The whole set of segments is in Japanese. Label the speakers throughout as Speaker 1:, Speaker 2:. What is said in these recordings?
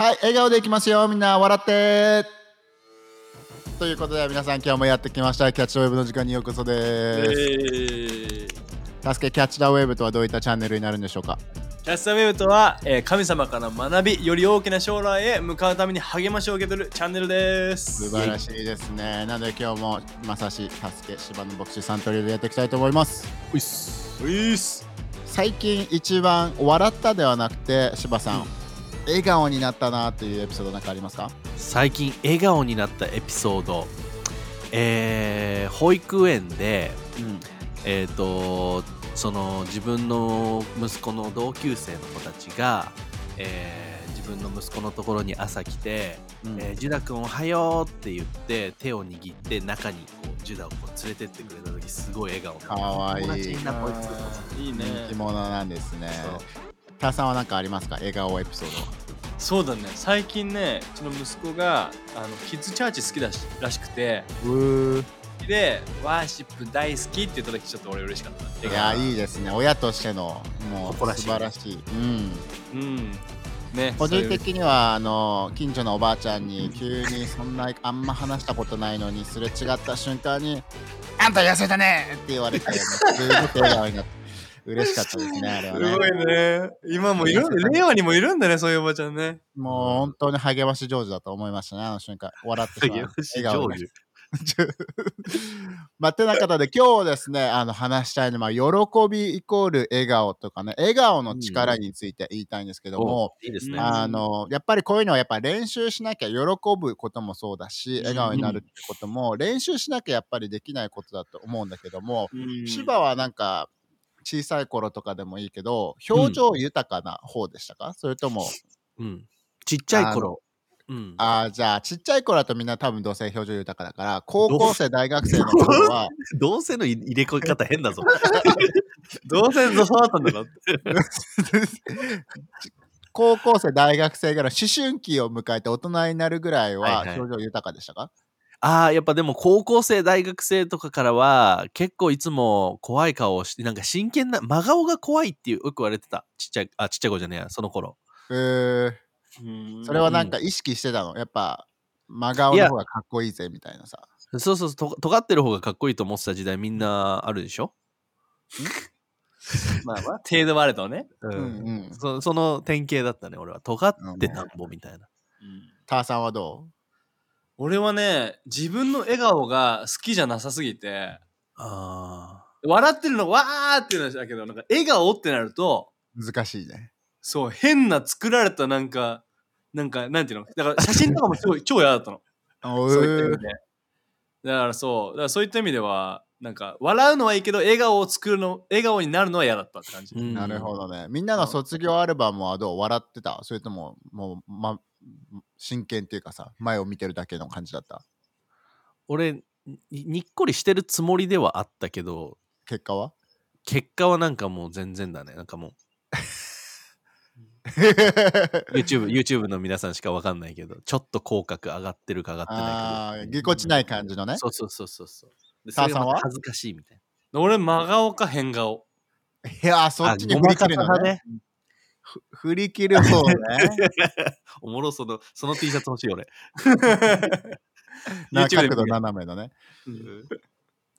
Speaker 1: はい、笑顔でいきますよ。みんな笑って。ということで、皆さん今日もやってきました。キャッチウェブの時間にようこそです。助けキャッチダーウェブとはどういったチャンネルになるんでしょうか？
Speaker 2: キャスターウェブとは、えー神様から学び、より大きな将来へ向かうために励ましを受け取るチャンネルです。
Speaker 1: 素晴らしいですね。なので今日もまさし、助け、芝の牧師さんとでやっていきたいと思います。
Speaker 2: ういっす。ういっす。
Speaker 1: 最近一番笑ったではなくて、芝さん、笑顔になったなというエピソードなんかありますか？
Speaker 3: 最近笑顔になったエピソード。えー保育園で
Speaker 1: うん。
Speaker 3: えっ、とその自分の息子の同級生の子たちが、えー自分の息子のところに朝来て
Speaker 1: うん。
Speaker 3: えージュダ君おはようって言って手を握って中にこうジュダをこう連れてってくれた時すごい笑顔
Speaker 1: かわいい
Speaker 3: 友達になこいつ
Speaker 2: いいね。
Speaker 1: 人気者なんですねさんは何かありますか笑顔エピソードは。
Speaker 2: そうだね。最近ね、うちの息子があのキッズチャーチ好きだしらしくて、
Speaker 1: うー
Speaker 2: で、ワーシップ大好きって言った時ちょっと俺嬉しかった。
Speaker 1: いやいいですね親としてのもう
Speaker 3: 誇らしい
Speaker 1: 素晴らしい、うん、
Speaker 2: うん。ね。
Speaker 1: 個人的にはあの近所のおばあちゃんに急にそんなあんま話したことないのにすれ違った瞬間に「あんた痩せたね!」って言われてすごく笑顔になって嬉しかったですねあれはね。
Speaker 2: すごいね。今もいるんだ令和にもいるんだね、そういうおばちゃんね。
Speaker 1: もう本当に励まし上手だと思いましたねあの瞬間。笑ってしまう。
Speaker 3: 励まし
Speaker 1: 笑顔で。
Speaker 3: 成 就
Speaker 1: まあ、てな方で今日ですねあの話したいのは喜びイコール笑顔とかね。笑顔の力について言いたいんですけども、
Speaker 3: おいいですね、
Speaker 2: うん
Speaker 1: あのやっぱりこういうのはやっぱ練習しなきゃ喜ぶこともそうだし笑顔になるってことも練習しなきゃやっぱりできないことだと思うんだけども、
Speaker 2: うん。
Speaker 1: 芝はなんか小さい頃とかでもいいけど表情豊かな方でしたか、それとも
Speaker 3: うん、ちっちゃい頃。うん、
Speaker 1: あーじゃあちっちゃい頃だとみんな多分どうせ表情豊かだから高校生大学生の頃は
Speaker 3: 同性の入れ込み方変だぞ。
Speaker 2: どうせそうだったんだろって。
Speaker 1: 高校生大学生ぐらい思春期を迎えて大人になるぐらいは
Speaker 3: はいはい。
Speaker 1: 表情豊かでしたか、
Speaker 3: ああやっぱでも高校生大学生とかからは結構いつも怖い顔をしてなんか真剣な真顔が怖いっていうよく言われてた。ちっちゃいあちっちゃい子じゃねえや。その頃。
Speaker 1: えー。それはなんか意識してたの？やっぱ真顔の方がかっこいいぜみたいなさ。
Speaker 3: そうそうそう。と尖ってる方がかっこいいと思ってた時代みんなあるでしょ、
Speaker 2: まあまあ、程度はあるとね。
Speaker 3: う
Speaker 1: うんうん。
Speaker 3: そその典型だったね俺は。尖ってなんぼみたいな、
Speaker 1: ターさんはど
Speaker 2: 俺はね、自分の笑顔が好きじゃなさすぎて、
Speaker 3: あ
Speaker 2: 笑ってるのわーって言うんだけど、なんか笑顔ってなると、
Speaker 1: う難しいね。
Speaker 2: そう、変な作られたなんか、なんか、なんていうの？だから写真とかも超 超嫌だったの。
Speaker 1: お
Speaker 2: そういった意味で。だからそう、だからそういった意味では、なんか、笑うのはいいけど、笑顔を作るの、笑顔になるのは嫌だったって感じ。
Speaker 3: うん。
Speaker 1: なるほどね。みんなの卒業アルバムはどう？笑ってた？それとももう、ま、真剣っていうかさ前を見てるだけの感じだった？
Speaker 3: 俺ににっこりしてるつもりではあったけど
Speaker 1: 結果は？
Speaker 3: 結果はなんかもう全然だね。なんかもう。YouTube, YouTube の皆さんしかわかんないけど、ちょっと口角上がってるか上がってない
Speaker 1: あ
Speaker 3: か
Speaker 1: ーぎこちない感じのね？
Speaker 3: そうそうそうそうそう。
Speaker 1: さんは？
Speaker 3: 恥ずかしいみたい
Speaker 2: 俺、真顔か変顔。
Speaker 1: いやーそっちに振り切るのね。
Speaker 3: ね。
Speaker 1: ふ 振り切る方ね。
Speaker 3: おもろその、その T シャツ欲しい俺。
Speaker 1: な角度斜めのね。
Speaker 2: うん。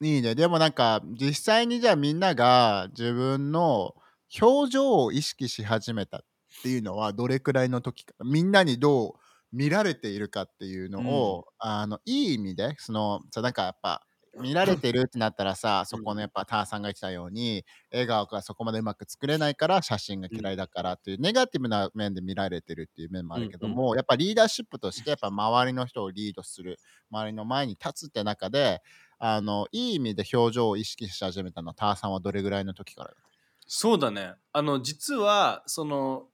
Speaker 1: いいね。でもなんか実際にじゃあみんなが自分の表情を意識し始めたっていうのはどれくらいの時かみんなにどう見られているかっていうのを、あのいい意味でそのさなんかやっぱ見られてるってなったらさそこのやっぱターさんが言ってたように笑顔がそこまでうまく作れないから写真が嫌いだからっていうネガティブな面で見られてるっていう面もあるけども、やっぱリーダーシップとしてやっぱ周りの人をリードする周りの前に立つって中であのいい意味で表情を意識し始めたのはターさんはどれぐらいの時から
Speaker 2: そうだね。あの、実は、その、で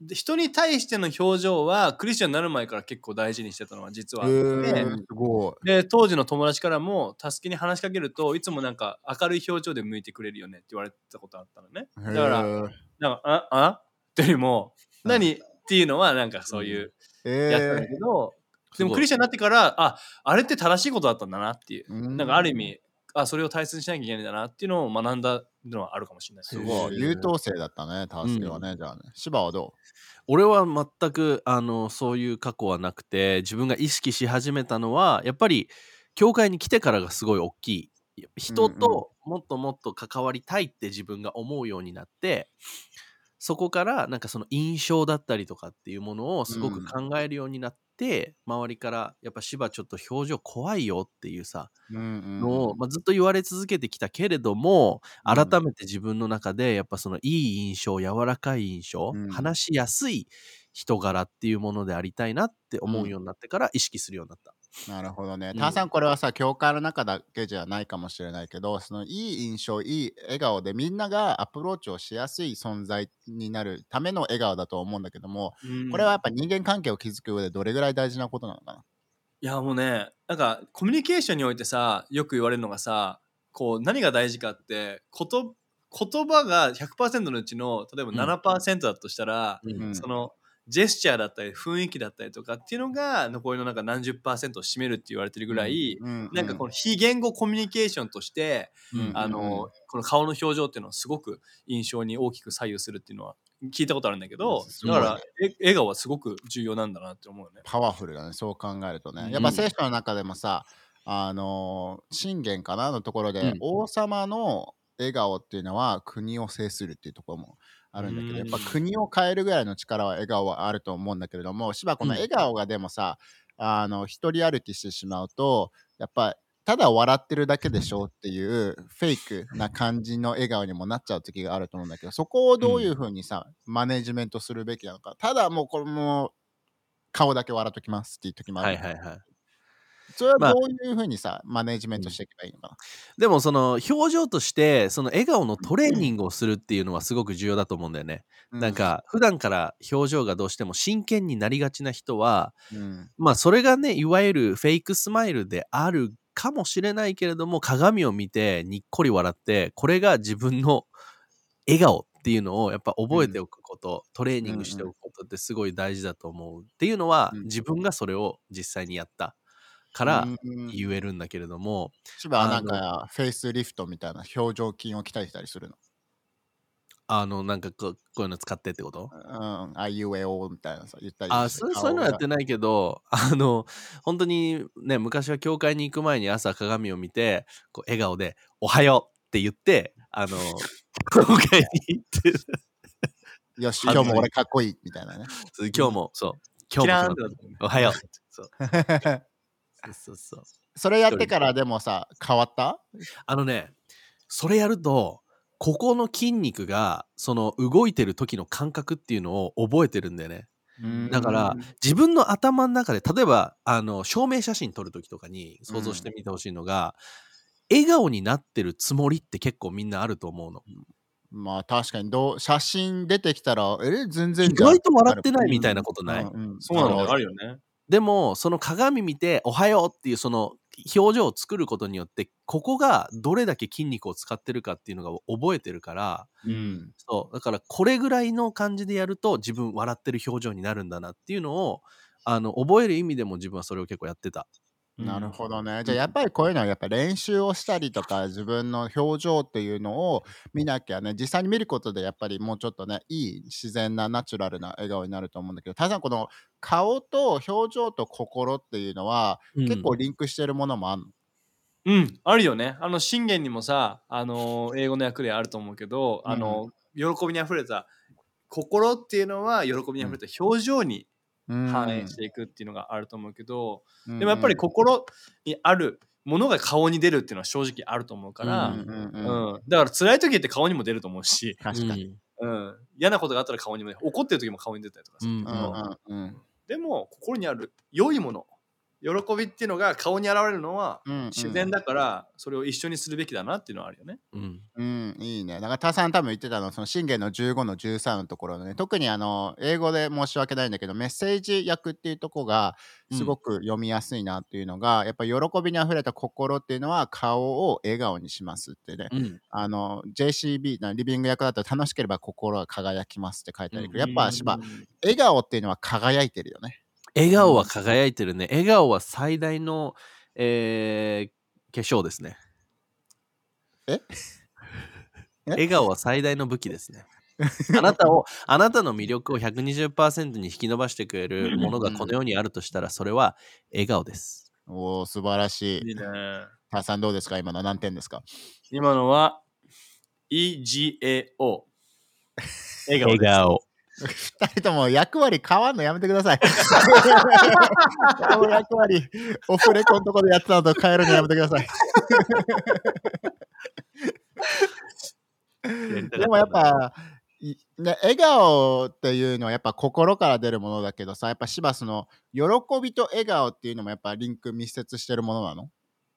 Speaker 2: 人に対しての表情はクリスチャンになる前から結構大事にしてたのは実は。あって、
Speaker 1: すごい。
Speaker 2: で当時の友達からも助けに話しかけるといつもなんか明るい表情で向いてくれるよねって言われたことあったのね。だからなんかああ？っていうよりも何？っていうのはなんかそういう
Speaker 1: え
Speaker 2: やつだけど、でもクリスチャンになってからああれって正しいことだったんだなっていう、
Speaker 1: うん。
Speaker 2: なんかある意味あそれを大切にしなきゃいけないんだなっていうのを学んだのはあるかもしれないです。
Speaker 1: ごい。優等生だったね、タスケはね、じゃあね。芝はど
Speaker 3: 俺は全くあのそういう過去はなくて自分が意識し始めたのはやっぱり教会に来てからがすごい大きい人ともっともっと関わりたいって自分が思うようになってそこからなんかその印象だったりとかっていうものをすごく考えるようになって、周りからやっぱ芝ちょっと表情怖いよっていうさ
Speaker 1: う、うんうん。
Speaker 3: のを、まあ、ずっと言われ続けてきたけれども
Speaker 1: うん。
Speaker 3: 改めて自分の中でやっぱそのいい印象柔らかい印象、
Speaker 1: うん。
Speaker 3: 話しやすい人柄っていうものでありたいなって思うようになってから意識するようになった。
Speaker 1: なるほどね。
Speaker 3: うん
Speaker 1: ターさん、これはさ、教会の中だけじゃないかもしれないけど、そのいい印象、いい笑顔でみんながアプローチをしやすい存在になるための笑顔だと思うんだけども、
Speaker 2: うん
Speaker 1: これはやっぱ人間関係を築く上でどれぐらい大事なことなのかな？
Speaker 2: いやもうねなんかコミュニケーションにおいてさよく言われるのがさこう何が大事かってこと言葉が100%のうちの例えば
Speaker 3: うん
Speaker 2: 7%だとしたら、
Speaker 1: うん
Speaker 2: そのジェスチャーだったり雰囲気だったりとかっていうのが残りのなんか何十パーセントを占めるって言われてるぐらい、
Speaker 1: うん。
Speaker 2: なんかこの非言語コミュニケーションとして、
Speaker 1: うん。
Speaker 2: あのこの顔の表情っていうのはすごく印象に大きく左右するっていうのは聞いたことあるんだけどだからえ笑顔はすごく重要なんだなって思うよね。
Speaker 1: パワフルだね、そう考えるとね。
Speaker 2: うん。
Speaker 1: やっぱ聖書の中でもさ、あのー信玄かなのところで、
Speaker 3: うん。
Speaker 1: 王様の笑顔っていうのは国を制するっていうところもあるんだけど、
Speaker 2: うん
Speaker 1: やっぱ国を変えるぐらいの力は笑顔はあると思うんだけれども、しばこの
Speaker 3: うん
Speaker 1: 笑顔がでもさ、あの一人歩きしてしまうと、やっぱただ笑ってるだけでしょっていうフェイクな感じの笑顔にもなっちゃう時があると思うんだけど、そこをどういうふうにさ、マネジメントするべきなのか。ただもうこれもう顔だけ笑っときますっていう時もある。
Speaker 3: はいはいはい。
Speaker 1: それは
Speaker 3: まあ
Speaker 1: どういうふうにさ、マネジメントしていけばいいのか
Speaker 3: でもその表情としてその笑顔のトレーニングをするっていうのはすごく重要だと思うんだよね。
Speaker 1: な。
Speaker 3: なんか普段から表情がどうしても真剣になりがちな人は
Speaker 1: うん、
Speaker 3: まあそれがねいわゆるフェイクスマイルであるかもしれないけれども鏡を見てにっこり笑ってこれが自分の笑顔っていうのをやっぱ覚えておくこと、トレーニングしておくことってすごい大事だと思うっていうのは、
Speaker 1: うん。
Speaker 3: 自分がそれを実際にやったから
Speaker 1: うん
Speaker 3: 言えるんだけれども、
Speaker 1: 千葉はなん
Speaker 3: あ
Speaker 1: かフェイスリフトみたいな表情筋を鍛えてたりするの？
Speaker 3: あのなんかこうこういうの使ってってこと？
Speaker 1: うん、あいうえおみたいなさ、言ったり
Speaker 3: あそういうのやってないけどあの本当にね昔は教会に行く前に朝鏡を見てこう笑顔で「おはよう」って言ってあの教会に行って。
Speaker 1: よし、今日も俺かっこいいみたいなね。
Speaker 3: 今日もそう今
Speaker 2: キ
Speaker 3: 日もおはよう。そう そうそう。そう
Speaker 1: それやってからで。もさ、変わった？
Speaker 3: あのねそれやるとここの筋肉がその動いてる時の感覚っていうのを覚えてるんだよね。だから
Speaker 2: うん。
Speaker 3: 自分の頭の中で例えばあの証明写真撮る時とかに想像してみてほしいのが、笑顔になってるつもりって結構みんなあると思うの。
Speaker 1: まあ確かに。どう写真出てきたら、え、全然
Speaker 3: 意外と笑ってないみたいなことない、
Speaker 1: うんうん。
Speaker 2: そうな
Speaker 1: の
Speaker 2: あるよね。
Speaker 3: でもその鏡見て「おはよう」っていうその表情を作ることによってここがどれだけ筋肉を使ってるかっていうのが覚えてるから
Speaker 1: うん
Speaker 3: そうだからこれぐらいの感じでやると自分笑ってる表情になるんだなっていうのをあの覚える意味でも自分はそれを結構やってた。
Speaker 1: なるほどね。じゃあやっぱりこういうのはやっぱ練習をしたりとか自分の表情っていうのを見なきゃね実際に見ることでやっぱりもうちょっとねいい自然なナチュラルな笑顔になると思うんだけどただこの顔と表情と心っていうのは結構リンクしてるものもあるの、
Speaker 2: うん、あるよね。あの信玄にもさ、あの英語の訳であると思うけど、あの喜びにあふれた心っていうのは喜びにあふれた表情に
Speaker 1: うん
Speaker 2: 反映していくっていうのがあると思うけど、
Speaker 1: うん
Speaker 2: でもやっぱり心にあるものが顔に出るっていうのは正直あると思うから、
Speaker 1: うん
Speaker 2: うん
Speaker 1: うんうん。
Speaker 2: だから辛い時って顔にも出ると思うし、
Speaker 1: 確かに、
Speaker 2: うん、嫌なことがあったら顔にも出る。怒ってる時も顔に出たりとかするけ
Speaker 3: うん
Speaker 2: ど、
Speaker 1: うんうん。
Speaker 2: でも心にある良いもの喜びっていうのが顔に現れるのは
Speaker 1: うんうん
Speaker 2: 自然だからそれを一緒にするべきだなっていうのはあるよね。
Speaker 3: うん
Speaker 1: うん、いいね。だから、タさん多分言ってたのは、その信玄の15の13のところのね、特にあの、英語で申し訳ないんだけど、メッセージ訳っていうとこが、すごく読みやすいなっていうのが、やっぱ喜びにあふれた心っていうのは、顔を笑顔にしますってね。
Speaker 3: うん
Speaker 1: あの、JCB のリビング役だと楽しければ心が輝きますって書いてあるけど、やっぱ、しば、笑顔っていうのは輝いてるよね。
Speaker 3: 笑顔は輝いてるね。笑顔は最大の、えー化粧ですね。
Speaker 1: え？
Speaker 3: 笑顔は最大の武器ですね。あなたを、あなたの魅力を120%に引き伸ばしてくれるものがこの世にあるとしたら、それは笑顔です。
Speaker 1: おお素晴らしい。
Speaker 2: いいね。
Speaker 1: さんどうですか？今の何点ですか？
Speaker 2: 今のは EGAO。笑顔です。
Speaker 3: 顔。
Speaker 1: 二人とも役割変わんのやめてください。役割、オフレコのとこでやってたのと変えるのやめてください。でもやっぱ、いね、笑顔っていうのはやっぱ心から出るものだけどさ、やっぱしばその喜びと笑顔っていうのもやっぱリンク密接してるものなの？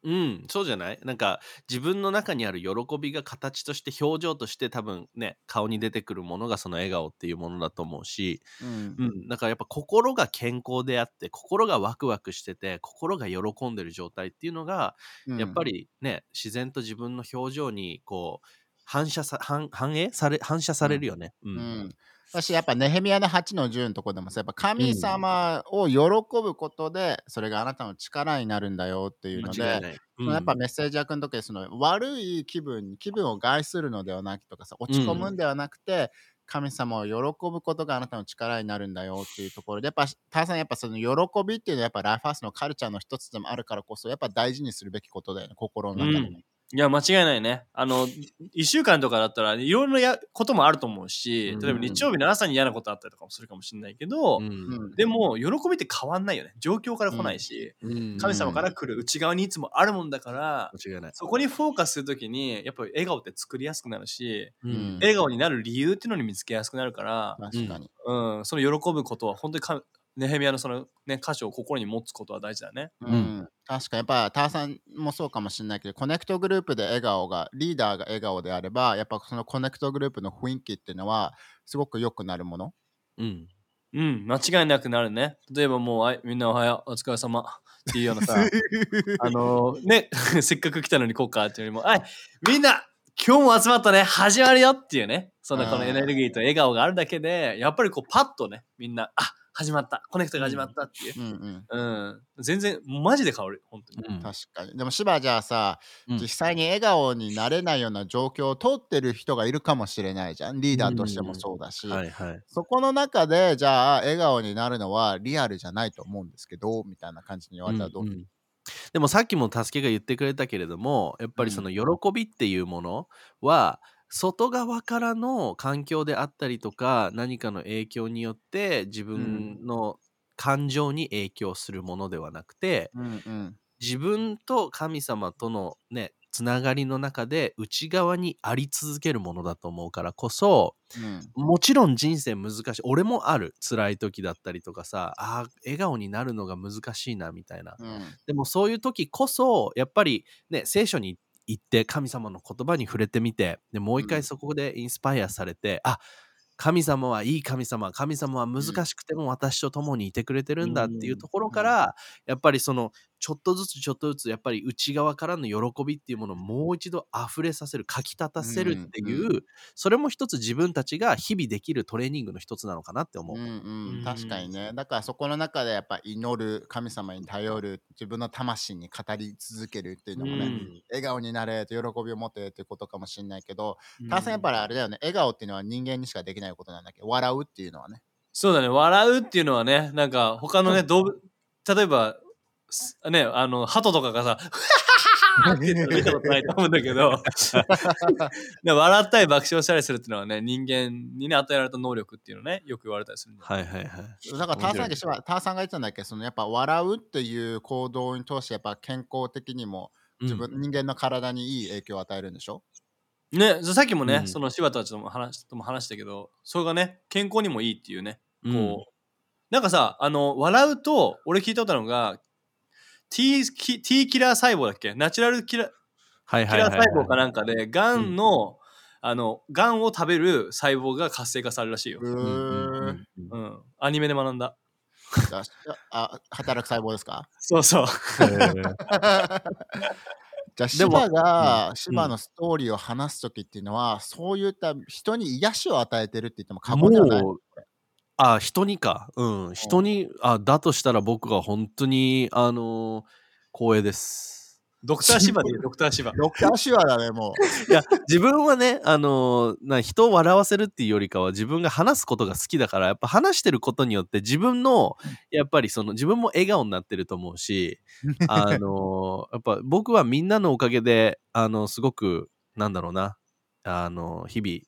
Speaker 3: うん、そうじゃない？なんか自分の中にある喜びが形として表情として多分ね顔に出てくるものがその笑顔っていうものだと思うし、
Speaker 1: うん。
Speaker 3: うん、だからやっぱ心が健康であって心がワクワクしてて心が喜んでる状態っていうのが、やっぱりね自然と自分の表情にこう反射さ反反映され反射されるよね。うん。
Speaker 1: うん、私やっぱネヘミヤの8の10のとこでもさやっぱ神様を喜ぶことでそれがあなたの力になるんだよっていうので、
Speaker 3: 間違いない。
Speaker 1: そのやっぱメッセージ役の時その悪い気分気分を害するのではなくとかさ落ち込むんではなくて、神様を喜ぶことがあなたの力になるんだよっていうところでやっぱターさんやっぱその喜びっていうのはやっぱライフハウスのカルチャーの一つでもあるからこそやっぱ大事にするべきことだよね心の中でも。
Speaker 2: うんいや、間違いないね。あの、一週間とかだったら、いろいろやこともあると思うし、例えば日曜日の朝に嫌なことあったりとかもするかもしれないけど、
Speaker 3: うん
Speaker 1: うん
Speaker 2: でも、喜びって変わんないよね。状況から来ないし、
Speaker 3: うん
Speaker 2: 神様から来る内側にいつもあるもんだから、
Speaker 3: 間違いない。
Speaker 2: そこにフォーカスするときに、やっぱり笑顔って作りやすくなるし、
Speaker 3: うん
Speaker 2: 笑顔になる理由っていうのに見つけやすくなるから、
Speaker 1: 確かに。
Speaker 2: うん、その喜ぶことは本当にかネヘミヤのそのね、歌詞を心に持つことは大事だね。
Speaker 1: うん。
Speaker 3: うん
Speaker 1: 確かにやっぱターさんもそうかもしれないけどコネクトグループで笑顔がリーダーが笑顔であればやっぱそのコネクトグループの雰囲気っていうのはすごく良くなるもの。
Speaker 3: うん。
Speaker 2: うん、間違いなくなるね。例えばもう、はい、みんなおはよう、お疲れ様。っていうようなさ、あのね、せっかく来たのにこうかっていうよりも、はい、みんな、今日も集まったね、始まるよっていうね、そのこのエネルギーと笑顔があるだけで、やっぱりこうパッとね、みんな、あ始まった、コネクトが始まったっていう。
Speaker 1: うんうん
Speaker 2: うん、全然、マジで変わる、本当に。
Speaker 3: うん
Speaker 1: 確かに。でも芝じゃあさ、
Speaker 3: うん
Speaker 1: 実際に笑顔になれないような状況を通ってる人がいるかもしれないじゃん。リーダーとしてもそうだし。
Speaker 3: はいはい。
Speaker 1: そこの中でじゃあ笑顔になるのはリアルじゃないと思うんですけどみたいな感じに言われたらどう、
Speaker 3: うんう？んでもさっきも助けが言ってくれたけれどもやっぱりその喜びっていうものは外側からの環境であったりとか何かの影響によって自分の感情に影響するものではなくて
Speaker 1: うんうん。
Speaker 3: 自分と神様とのねつながりの中で内側にあり続けるものだと思うからこそ
Speaker 1: うん。
Speaker 3: もちろん人生難しい。俺もある。辛い時だったりとかさあー笑顔になるのが難しいなみたいな。
Speaker 1: うん。
Speaker 3: でもそういう時こそやっぱりね聖書に行って神様の言葉に触れてみてでもう一
Speaker 1: うん。
Speaker 3: 回そこでインスパイアされて、あ神様はいい神様神様は難しくても私と共にいてくれてるんだっていうところから、やっぱりそのちょっとずつちょっとずつやっぱり内側からの喜びっていうものをもう一度溢れさせるかき立たせるっていう、
Speaker 1: うん
Speaker 3: それも一つ自分たちが日々できるトレーニングの一つなのかなって思う。
Speaker 1: うんう
Speaker 2: うん。
Speaker 1: ん、確かにね。だからそこの中でやっぱ祈る神様に頼る自分の魂に語り続けるっていうのもね、
Speaker 3: うん。
Speaker 1: 笑顔になれと喜びを持てっていうことかもしれないけど
Speaker 2: うん。
Speaker 1: ターさんやっぱりあれだよね。笑顔っていうのは人間にしかできないことなんだけど笑うっていうのはね。
Speaker 2: そうだね、笑うっていうのはね、なんか他のね、動物、例えば、すね、あの、鳩とかがさ、って言って見たことないと思うんだけど、で笑ったり爆笑したりするっていうのはね、人間にね、与えられた能力っていうのね、よく言われたりするんだ
Speaker 3: はいはいはい。
Speaker 1: だからターさんがさんが言ってたんだけどそのやっぱ笑うっていう行動に通してやっぱ健康的にも自分、人間の体にいい影響を与えるんでしょ？
Speaker 2: ね、さっきもね、
Speaker 3: うん。
Speaker 2: その柴田たちとも話とも話したけど、それがね、健康にもいいっていうね、
Speaker 3: う。ん。
Speaker 2: こう、なんかさ、あの、笑うと、俺聞いたことあるのが、T, T キラー細胞だっけ？ナチュラルキラキ
Speaker 3: はいはいはいはい
Speaker 2: ラー細胞かなんかで、がんの、あの、がんを食べる細胞が活性化されるらしいよ
Speaker 1: う。
Speaker 3: うんうん
Speaker 1: ー
Speaker 3: うん
Speaker 1: ん
Speaker 3: うん
Speaker 2: うん。アニメで学んだ。
Speaker 1: ああ働く細胞ですか？
Speaker 2: そうそう。
Speaker 1: じゃあ芝が
Speaker 3: うん
Speaker 1: 芝のストーリーを話す時っていうのは、そういった人に癒しを与えてるって言っても過言ではない。
Speaker 3: あ人にか。うん。人にあだとしたら僕が本当にあのー光栄です。
Speaker 2: ドクターシバでいいよドクターシバ。
Speaker 1: ドクターシュワだね、も
Speaker 3: いや、自分はね、あのーな人を笑わせるっていうよりかは自分が話すことが好きだから、やっぱ話してることによって自分の、やっぱりその自分も笑顔になってると思うし、あのーやっぱ僕はみんなのおかげで、あのすごく、なんだろうな、あの日々、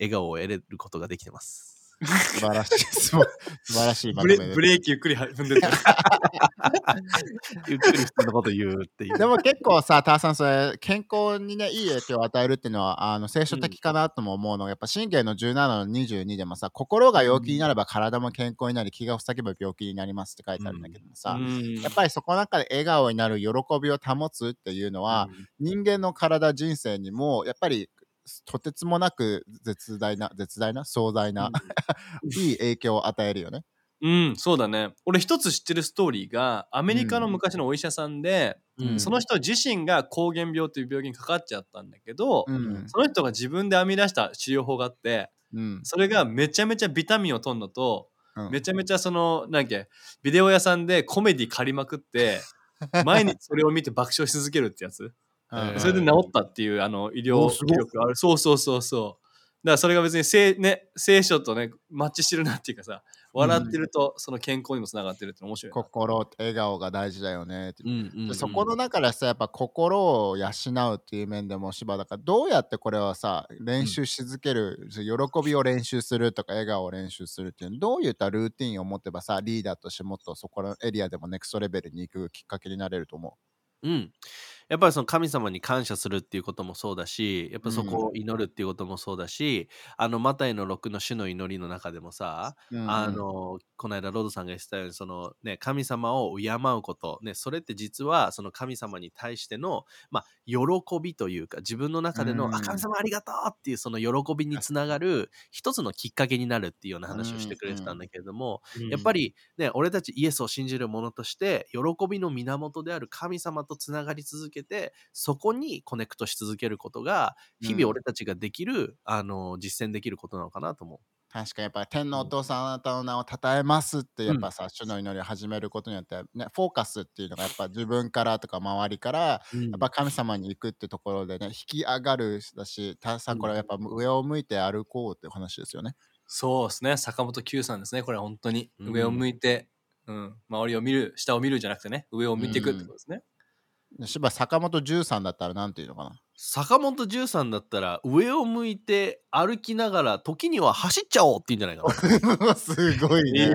Speaker 3: 笑顔を得れることができてます。
Speaker 1: う。素晴らしい。素晴らしいまとめで
Speaker 2: ブレーキゆっくり踏んでる。
Speaker 3: ゆっくり普通のこと言うっていう。
Speaker 1: でも結構さ、ターさん、それ、健康にね、いい影響を与えるっていうのは、あの、聖書的かなとも思うのが、やっぱ、信玄の17の22でもさ、心が病気になれば体も健康になり、気が塞げば病気になりますって書いてあるんだけどもさ、
Speaker 2: うん
Speaker 1: やっぱりそこの中で笑顔になる喜びを保つっていうのは、人間の体人生にもやっぱりとてつもなく絶大な絶大な壮大な、いい影響を与えるよね。
Speaker 2: うん、そうだね。俺一つ知ってるストーリーが、アメリカの昔のお医者さんで、
Speaker 3: うん
Speaker 2: その人自身が膠原病という病気にかかっちゃったんだけど、
Speaker 1: うん
Speaker 2: その人が自分で編み出した治療法があって、
Speaker 1: うん
Speaker 2: それがめちゃめちゃビタミンを取るのと、
Speaker 1: うん
Speaker 2: めちゃめちゃその、なんけ、ビデオ屋さんでコメディ借りまくって、毎日それを見て爆笑し続けるってやつ。
Speaker 1: うん
Speaker 2: それで治ったっていうあの医療記録がある。そうそうそうそう。だからそれが別に聖,、ね、聖書とね、マッチしてるなっていうかさ、笑ってるとその健康にもつながってるって面白いな。
Speaker 1: 心笑顔が大事だよねって
Speaker 3: うんうんうん
Speaker 1: でそこの中でさやっぱ心を養うっていう面でも芝だからどうやってこれはさ練習し続ける、喜びを練習するとか笑顔を練習するっていうのどういったルーティンを持てばさリーダーとしてもっとそこのエリアでもネクストレベルに行くきっかけになれると思
Speaker 3: うん。やっぱりその神様に感謝するっていうこともそうだし、やっぱそこを祈るっていうこともそうだし、あの、マタイの6の主の祈りの中でもさ、
Speaker 1: う。うん。
Speaker 3: あの、この間ロードさんが言ってたように、そのね、神様を敬うこと、ね、それって実はその神様に対しての、まあ、喜びというか、自分の中での、
Speaker 1: うん。
Speaker 3: あ、神様ありがとうっていうその喜びに つながる一つのきっかけになるっていうような話をしてくれてたんだけれども、やっぱりね、俺たちイエスを信じる者として、喜びの源である神様とつながり続けて、そこにコネクトし続けることが、日
Speaker 1: うん
Speaker 3: 々俺たちができる、あの、実践できることなのかなと思
Speaker 1: 確かにやっぱ天のお父さんあなたの名を称えますってやっぱさ、主の祈りを始めることによって、ね、フォーカスっていうのがやっぱ自分からとか周りから
Speaker 3: う。
Speaker 1: やっぱ神様に行くってところでね引き上がるだしたさんこれはやっぱ上を向いて歩こうってお話ですよね。
Speaker 2: そうですね。坂本九さんですね。これは本当に。
Speaker 3: うん
Speaker 2: 上を向いて、うん、周りを見る、下を見るじゃなくてね、上を見ていくってことですね。
Speaker 1: しば坂本十さんだったらなんていうのかな？
Speaker 3: 坂本十さんだったら、上を向いて歩きながら、時には走っちゃおうっていうんじゃないかな。
Speaker 1: すごい
Speaker 2: いい
Speaker 1: ね。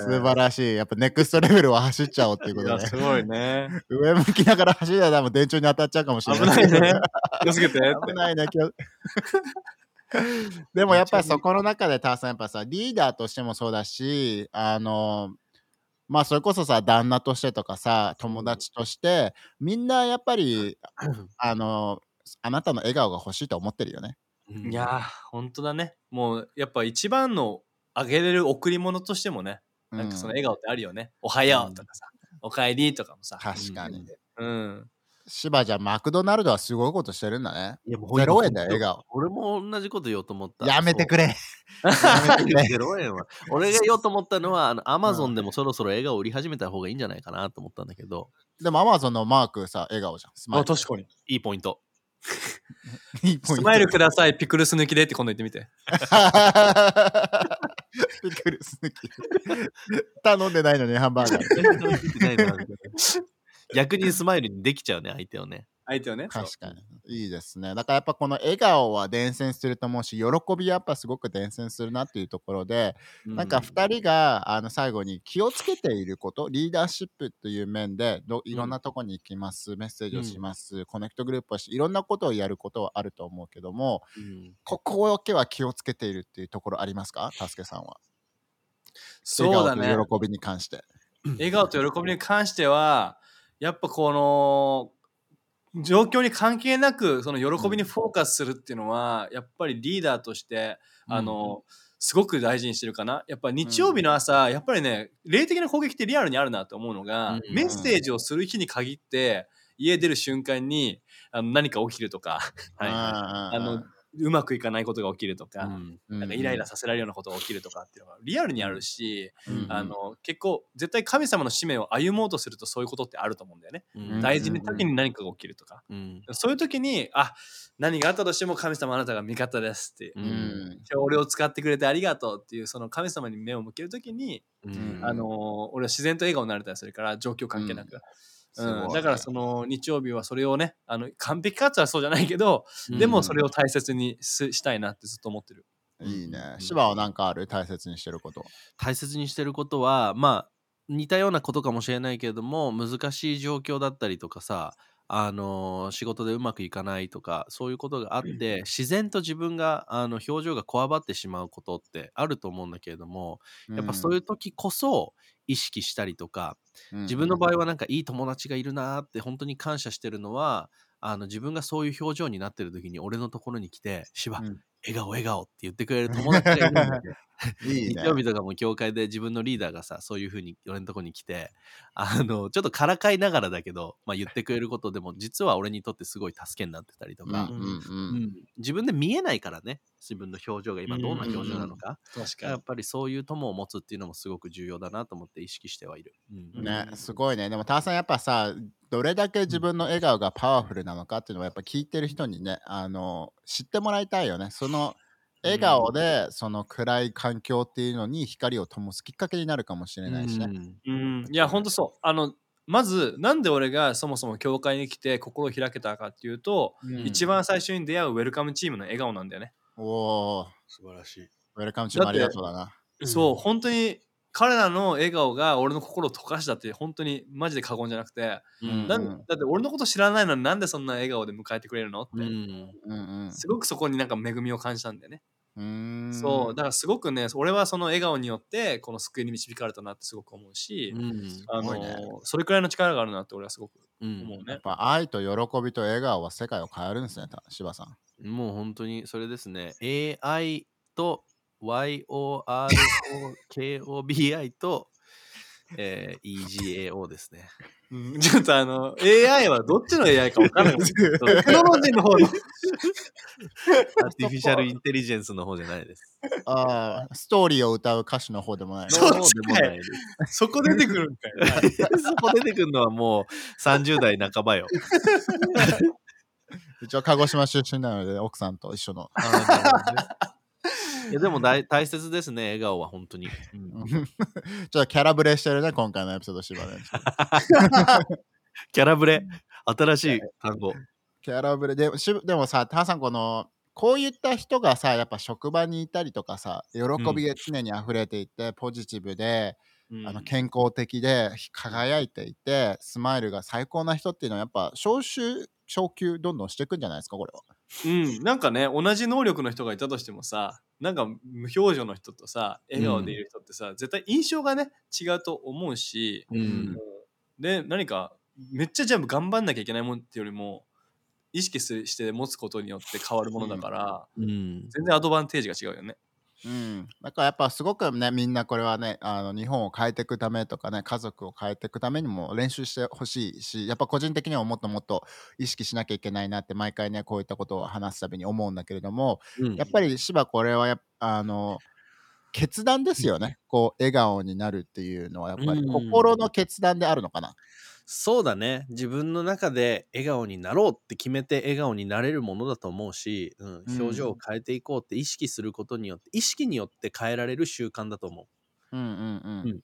Speaker 1: 素晴らしい。やっぱネクストレベルは走っちゃおうっていうことで、
Speaker 2: すごいね。
Speaker 1: 上向きながら走りたらもう電柱に当たっちゃうかもしれ
Speaker 2: 危
Speaker 1: ない。
Speaker 2: ないね。気をつけて。
Speaker 1: 危ないね。気を でもやっぱりそこの中でターさんやっぱさリーダーとしてもそうだしあのまあそれこそさ旦那としてとかさ友達としてみんなやっぱり あのあなたの笑顔が欲しいと思ってるよね。
Speaker 3: うん
Speaker 2: いやー、本当だね。もう、やっぱ一番のあげれる贈り物としてもね、なんかその笑顔ってあるよね。おはようとかさ、おかえりとかもさ。
Speaker 1: 確かに。
Speaker 2: うん。
Speaker 1: 芝じゃマクドナルドはすごいことしてるんだね。
Speaker 3: いやもう
Speaker 1: 0円だよ笑顔。
Speaker 3: 俺も同じこと言おうと思った。
Speaker 1: やめてくれ。
Speaker 3: そう。0 円は。俺が言おうと思ったのは、あの、アマゾンでもそろそろ笑顔売り始めた方がいいんじゃないかなと思ったんだけど、
Speaker 1: でもアマゾンのマークさ笑顔じゃん。スマイ
Speaker 2: あ、
Speaker 1: ル。
Speaker 2: 確かに。
Speaker 3: いいポイント。
Speaker 1: いいポイント
Speaker 2: スマイルください、ピクルス抜きでって今度言ってみて。
Speaker 1: ピクルス抜き。頼んでないのにハンバーガー。
Speaker 3: 逆にスマイルにできちゃうね、相手をね。
Speaker 2: 相手をね。
Speaker 1: 確かに。いいですね。だからやっぱこの笑顔は伝染すると思うし、喜びやっぱすごく伝染するなっていうところで、
Speaker 2: う
Speaker 1: なんか2人があの最後に気をつけていること、リーダーシップという面でどいろんなとこに行きます、メッセージをします、コネクトグループをし、いろんなことをやることはあると思うけども、
Speaker 3: うん
Speaker 1: ここだけは気をつけているっていうところありますか？たすけさんは。
Speaker 2: そうだね。
Speaker 1: 笑顔と喜びに関して。
Speaker 2: 笑顔と喜びに関しては、やっぱこの、状況に関係なく、その喜びにフォーカスするっていうのは、やっぱりリーダーとして、あの、すごく大事にしてるかな。やっぱ日曜日の朝、やっぱりね、霊的な攻撃ってリアルにあるなと思うのが、
Speaker 3: うん。
Speaker 2: メッセージをする日に限って、家出る瞬間にあの何か起きるとか、はい
Speaker 1: あ
Speaker 2: あのうまくいかないことが起きるとか、
Speaker 3: うん。
Speaker 2: なんかイライラさせられるようなことが起きるとかっていうのがリアルにあるし、
Speaker 1: うん
Speaker 2: あの結構絶対神様の使命を歩もうとするとそういうことってあると思うんだよね。
Speaker 3: うん。
Speaker 2: 大事な時に何かが起きるとか、
Speaker 3: うん。
Speaker 2: そういう時にあ何があったとしても神様あなたが味方ですって、
Speaker 3: う。
Speaker 1: うん。ん
Speaker 2: 今日俺を使ってくれてありがとうっていうその神様に目を向ける時に、
Speaker 3: うん。
Speaker 2: あの俺は自然と笑顔になれたりするから状況関係なく。うん、だからその日曜日はそれをねあの完璧かつはそうじゃないけど、でもそれを大切にすしたいなってずっと思ってる。
Speaker 1: いいね。
Speaker 3: うん。
Speaker 1: 芝は何かある？大切にしてること。
Speaker 3: 大切にしてることはまあ似たようなことかもしれないけれども難しい状況だったりとかさあの仕事でうまくいかないとかそういうことがあって、自然と自分があの表情がこわばってしまうことってあると思うんだけれどもやっぱそういう時こそ意識したりとか、自分の場合はなんかいい友達がいるなーって本当に感謝してるのはあの自分がそういう表情になってる時に俺のところに来て「芝、
Speaker 1: うん。
Speaker 3: 笑顔笑顔」って言ってくれる友達がいるん
Speaker 1: いいね
Speaker 3: 日曜日とかも教会で自分のリーダーがさそういう風に俺のとこに来てあのちょっとからかいながらだけど、まあ、言ってくれることでも実は俺にとってすごい助けになってたりとか、
Speaker 1: うんうん
Speaker 3: うん自分で見えないからね自分の表情が今どんな表情なのか、
Speaker 2: 確かに
Speaker 3: やっ。ぱりそういう友を持つっていうのもすごく重要だなと思って意識してはいる。うん
Speaker 1: ね、すごいね。でも、ターさんやっぱさ、どれだけ自分の笑顔がパワフルなのかっていうのは、やっぱ聞いてる人にね、あの、知ってもらいたいよね。その笑顔で、その暗い環境っていうのに光を灯すきっかけになるかもしれないしね。
Speaker 2: うん、いや、ほんとそう。あの、まず、なんで俺がそもそも教会に来て心を開けたかっていうと、
Speaker 1: うん
Speaker 2: 一番最初に出会うウェルカムチームの笑顔なんだよね。
Speaker 1: おお、
Speaker 3: 素晴らしい。
Speaker 1: ウェルカムチームありがとうだな。
Speaker 3: うん
Speaker 2: そう、本当に彼らの笑顔が俺の心を溶かしたって、本当にマジで過言じゃなくて、
Speaker 3: うん
Speaker 2: なんだって俺のこと知らないのになんでそんな笑顔で迎えてくれるのって、
Speaker 3: うん
Speaker 1: うんうん
Speaker 2: すごくそこになんか恵みを感じたんだよね。
Speaker 1: うーん。
Speaker 2: そう、だからすごくね、俺はその笑顔によって、この救いに導かれたなってすごく思うし、
Speaker 3: うん
Speaker 2: あの
Speaker 1: ね
Speaker 2: それくらいの力があるなって俺はすごく
Speaker 3: うん
Speaker 2: 思うね。
Speaker 1: やっぱ愛と喜びと笑顔は世界を変えるんですね、た柴さん。
Speaker 3: もう本当にそれですね。AI と YOROKOBI と、えー EGAO ですね。
Speaker 2: うんちょっとあの、AI はどっちの AI か分からない。テクノロジーの方の。
Speaker 3: アーティフィシャルインテリジェンスの方じゃないです。
Speaker 1: ああ、ストーリーを歌う歌手の方でもない。
Speaker 2: そ
Speaker 3: でもないです。
Speaker 2: そこ出てくるんかい。
Speaker 3: そこ出てくるのはもう30代半ばよ。
Speaker 1: 一応鹿児島出身なので、奥さんと一緒の。
Speaker 3: いやでも大大切ですね、笑顔は本当に。うん
Speaker 1: ちょっとキャラブレしてるね、今回のエピソード柴で。
Speaker 3: キャラブレ、新しい単語。
Speaker 1: キャラブレでしでもさ、ターさん、この、こういった人がさ、やっぱ職場にいたりとかさ、喜びが常に溢れていて、ポジティブで、あの健康的で輝いていて、スマイルが最高な人っていうのは、やっぱ昇集、昇級どんどんしていくんじゃないですか、これは。
Speaker 2: うん、なんかね、同じ能力の人がいたとしてもさ、なんか無表情の人とさ、笑顔でいる人ってさ、絶対印象がね、違うと思うし、
Speaker 3: うん。
Speaker 2: で、何か、めっちゃ全部頑張んなきゃいけないもんってよりも、意識すして持つことによって変わるものだから、
Speaker 3: うん。
Speaker 2: 全然アドバンテージが違うよね。
Speaker 1: うん、だからやっぱすごくねみんなこれはねあの日本を変えていくためとかね家族を変えていくためにも練習してほしいしやっぱ個人的にはもっともっと意識しなきゃいけないなって毎回ねこういったことを話すたびに思うんだけれども
Speaker 3: うん。
Speaker 1: やっぱり芝これはやっあの決断ですよね。こう笑顔になるっていうのはやっぱり
Speaker 3: うん。
Speaker 1: 心の決断であるのかな。
Speaker 3: そうだね。自分の中で笑顔になろうって決めて笑顔になれるものだと思うし、うん
Speaker 1: うん
Speaker 3: 表情を変えていこうって意識することによって意識によって変えられる習慣だと思
Speaker 1: う。んうんうん。
Speaker 3: うん。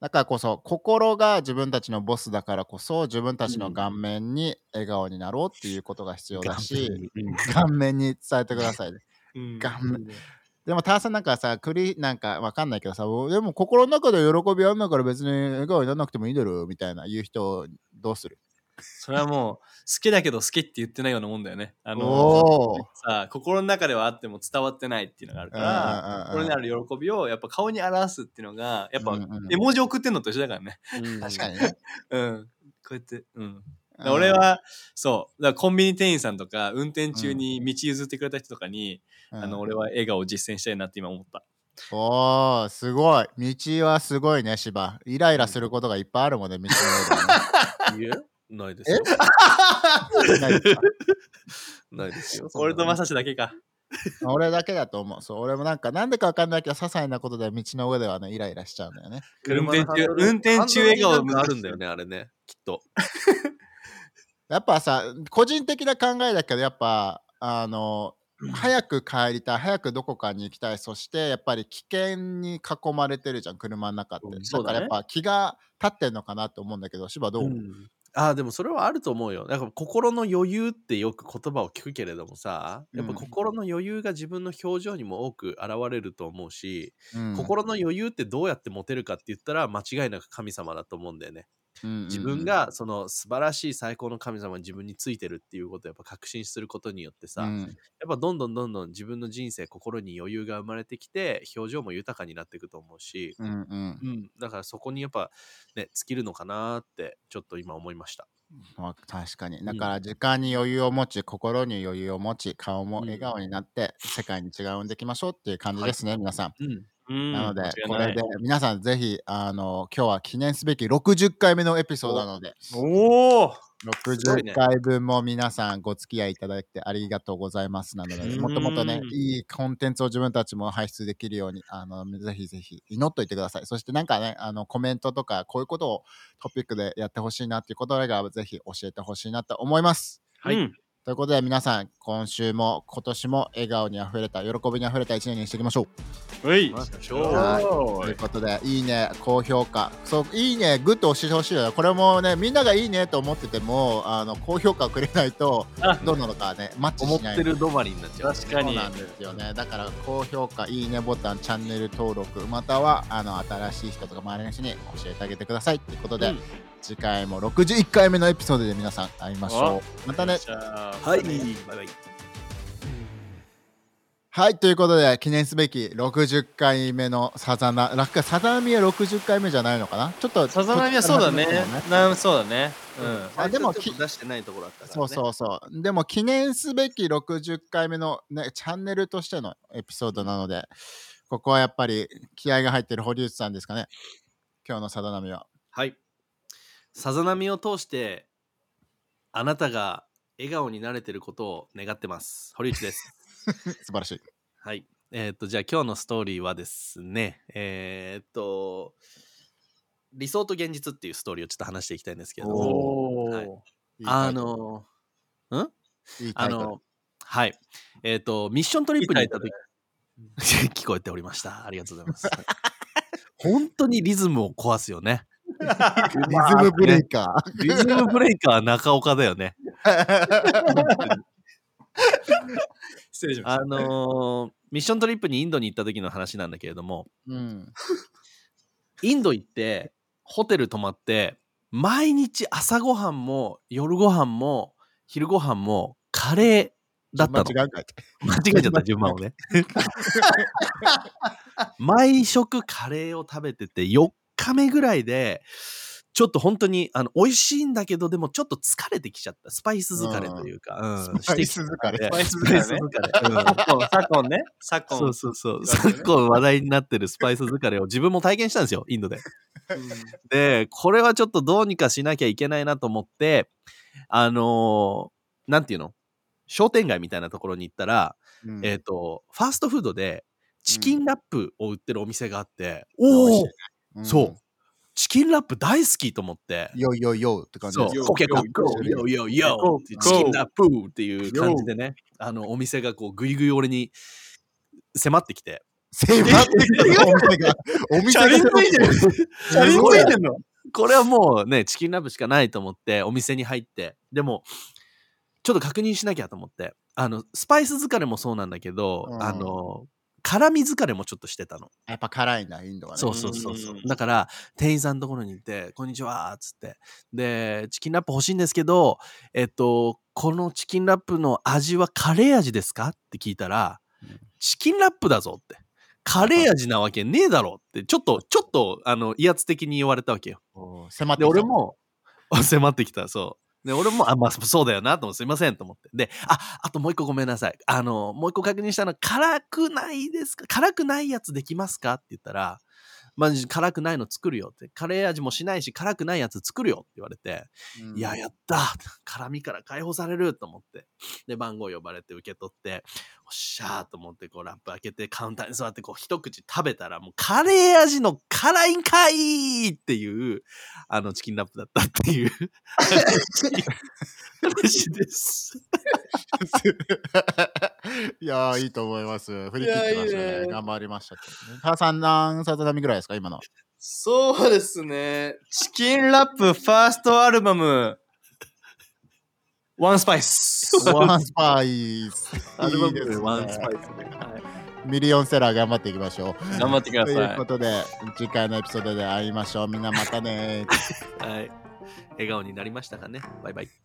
Speaker 1: だからこそ心が自分たちのボスだからこそ自分たちの顔面に笑顔になろうっていうことが必要
Speaker 3: う。
Speaker 1: だし、
Speaker 3: うん。
Speaker 1: 顔面に伝えてくださいね。
Speaker 2: うん。
Speaker 1: 顔面でも、ターさんなんかさ、栗なんかわかんないけどさ、でも心の中で喜びあんだから別に笑顔にならなくてもいいだろみたいな言う人どうする？
Speaker 2: それはもう、好きだけど好きって言ってないようなもんだよね。あのさあ、心の中ではあっても伝わってないっていうのがあるから、心にある喜びをやっぱ顔に表すっていうのが、やっぱ絵文字送ってんのと一緒だからね。
Speaker 3: うん
Speaker 1: 確かにね。
Speaker 2: うん。こうやって、うん。俺は、そう、だからコンビニ店員さんとか、運転中に道譲ってくれた人とかに、
Speaker 1: うん、
Speaker 2: あの、俺は笑顔を実践したいなって今思った。
Speaker 1: おー、すごい。道はすごいね、芝。イライラすることがいっぱいあるもんね、道の上で、ね。
Speaker 3: 言う？ないですよ。
Speaker 1: ないですか？
Speaker 3: ないですよ。
Speaker 2: 俺とま
Speaker 3: さ
Speaker 2: さしだけか。
Speaker 1: 俺だけだと思う。そう、俺もなんか、なんでかわかんないけど、些細なことで道の上ではね、イライラしちゃうんだよね。
Speaker 2: 運転中運転中笑顔
Speaker 3: ハンドルになんかあるんだよね、あれね。きっと。
Speaker 1: やっぱさ、個人的な考えだけど、やっぱ、あの、早く帰りたい、早くどこかに行きたい、そしてやっぱり危険に囲まれてるじゃん、車の中って。
Speaker 2: うん
Speaker 1: だ
Speaker 2: そうだね
Speaker 1: からやっぱ気が立ってんのかなと思うんだけど、芝どう、
Speaker 3: うん。ああでもそれはあると思うよ。だから心の余裕ってよく言葉を聞くけれどもさ、やっぱ
Speaker 1: うん
Speaker 3: 心の余裕が自分の表情にも多く現れると思うし、
Speaker 1: うん。
Speaker 3: 心の余裕ってどうやって持てるかって言ったら間違いなく神様だと思うんだよね。
Speaker 1: うんうんうん。
Speaker 3: 自分がその素晴らしい最高の神様が自分についてるっていうことをやっぱ確信することによってさ、
Speaker 1: うん。
Speaker 3: やっぱどんどんどんどん自分の人生心に余裕が生まれてきて表情も豊かになっていくと思うし、
Speaker 1: うんうん。
Speaker 3: うん、だからそこにやっぱね尽きるのかなってちょっと今思いました。
Speaker 1: まあ確かに。
Speaker 3: ん。
Speaker 1: だから時間に余裕を持ち、心に余裕を持ち、顔も
Speaker 3: うん。
Speaker 1: 笑顔になって、世界に違いを生んでいきましょうっていう感じですね、皆さん。
Speaker 3: うん、
Speaker 2: うん
Speaker 1: なので、これで皆さんぜひ、あの、今日は記念すべき60回目のエピソードなので、
Speaker 2: おお
Speaker 3: ごいね。
Speaker 1: 60回分も皆さんご付き合いいただいてありがとうございます。なので、
Speaker 2: うん。
Speaker 1: もっともっとね、いいコンテンツを自分たちも輩出できるように、あの、ぜひぜひ祈っといてください。そしてなんかね、あの、コメントとか、こういうことをトピックでやってほしいなっていうことがあれば、ぜひ教えてほしいなと思います。
Speaker 3: はい。
Speaker 2: うん
Speaker 1: ということで皆さん、今週も今年も笑顔にあふれた、喜びにあふれた一年にしていきましょう。
Speaker 2: はい
Speaker 3: ましょう
Speaker 1: ということで、いいね、高評価、そう、いいね、グッと押してほしいよ。これもね、みんながいいねと思ってても、あの高評価をくれないと
Speaker 2: あ、
Speaker 1: どうなのかね、マッチ
Speaker 3: 思っ
Speaker 1: しない。
Speaker 3: てる止まりになっちゃう。
Speaker 2: 確かに
Speaker 1: そうなんですよね。だから、高評価、いいねボタン、チャンネル登録、または、あの、新しい人とか周りの人に教えてあげてください。ということで、
Speaker 2: うん
Speaker 1: 次回も61回目のエピソードで皆さん会いましょう。またね。
Speaker 3: はい、バイバイ。
Speaker 1: はい、ということで、記念すべき60回目のさざな、落下、さざ波は60回目じゃないのかな？ちょっと、
Speaker 2: さざ波はそうだねなんそうだねうん
Speaker 1: あでも
Speaker 3: 出してないところだったから、ね。
Speaker 1: そうそうそう。でも記念すべき60回目の、ね、チャンネルとしてのエピソードなので、ここはやっぱり気合が入ってる堀内さんですかね。今日のさだ波は。
Speaker 3: はい。さざ波を通して、あなたが笑顔になれてることを願ってます。堀内です。
Speaker 1: 素晴らしい。
Speaker 3: はい。えーっと、じゃあ今日のストーリーはですね、えーっと、理想と現実っていうストーリーをちょっと話していきたいんですけれども、あの、ん？あの、はい。えーっと、ミッショントリップに行った時、聞こえておりました。ありがとうございます。本当にリズムを壊すよね。
Speaker 1: リズムブレイカ
Speaker 3: リズムブレイカーは中岡だよね。
Speaker 1: ー。
Speaker 2: 失礼しまし
Speaker 3: あのーミッショントリップにインドに行った時の話なんだけれども、
Speaker 1: うん。
Speaker 3: インド行って、ホテル泊まって、毎日朝ごはんも夜ごはんも昼ごはんもカレーだったの。
Speaker 1: 間違
Speaker 3: えちゃった順番をね。毎食カレーを食べてて4日目ぐらいでちょっと本当にあの美味しいんだけどでもちょっと疲れてきちゃった。スパイス疲れというか、うん。
Speaker 1: スパイス疲れ。
Speaker 2: スパイス疲れ。昨今、ね。昨今。
Speaker 3: そうそうそう。昨今話題になってるスパイス疲れ。を自分も体験したんですよ、インドで。で、これはちょっとどうにかしなきゃいけないなと思って、あのーなんていうの？商店街みたいなところに行ったら、
Speaker 1: うん。
Speaker 3: えっ、と、ファーストフードでチキンラップを売ってるお店があって、
Speaker 1: 美味しい
Speaker 3: おお、
Speaker 1: うん。
Speaker 3: そう。チキンラップ大好きと思って、
Speaker 1: よいよいよって感じ
Speaker 3: そう、コケコッコ、
Speaker 1: よ
Speaker 3: ヨーヨーヨ
Speaker 2: ゴー
Speaker 3: ー、チキンラップっていう感じでね、あの、お店がこう、ぐいぐい俺に迫ってきて、
Speaker 1: 迫ってきお店が。お店
Speaker 2: チャリンついてる。チャリンついてんの
Speaker 3: これはもうね、チキンラップしかないと思って、お店に入って、でも、ちょっと確認しなきゃと思って、あの、スパイス疲れもそうなんだけど、
Speaker 1: うん。
Speaker 3: あの、辛み疲れもちょっとしてたの。
Speaker 1: やっぱ辛いんだ、インドはね。
Speaker 3: そうそうそうそう。
Speaker 2: うん。
Speaker 3: だから店員さんのところに行って「こんにちは」っつって。でチキンラップ欲しいんですけどえっとこのチキンラップの味はカレー味ですか？って聞いたら
Speaker 1: うん「
Speaker 3: チキンラップだぞ」ってカレー味なわけねえだろってちょっとちょっとあの威圧的に言われたわけよ。
Speaker 1: おー迫って
Speaker 3: で俺も迫ってきた そうで俺もあまあそうだよなと思すいませんと思って。でああともう一個ごめんなさい。あのもう一個確認したの辛くないですか？辛くないやつできますか？って言ったらまあ、辛くないの作るよって。カレー味もしないし、辛くないやつ作るよって言われて、
Speaker 1: うん
Speaker 3: いや、やった辛みから解放されると思って。で、番号呼ばれて受け取って、おっしゃーと思って、こう、ラップ開けて、カウンターに座って、こう、一口食べたら、もう、カレー味の辛いんかいっていう、あの、チキンラップだったっていう 話です。
Speaker 1: いやー、いいと思います。振り切ってましたね。
Speaker 2: いやいいね
Speaker 1: 頑張りましたけどね。ターさん何サザナミぐらいですか今の。
Speaker 2: そうですね。チキンラップファーストアルバム、ワンスパイス。
Speaker 1: ワンスパイス。
Speaker 3: アルバムワンスパイスで。はい
Speaker 1: ミリオンセラー頑張っていきましょう。
Speaker 2: 頑張ってくだ
Speaker 1: という
Speaker 2: さい。
Speaker 1: ことで、次回のエピソードで会いましょう。みんなまたね
Speaker 3: はい。笑顔になりましたかねバイバイ。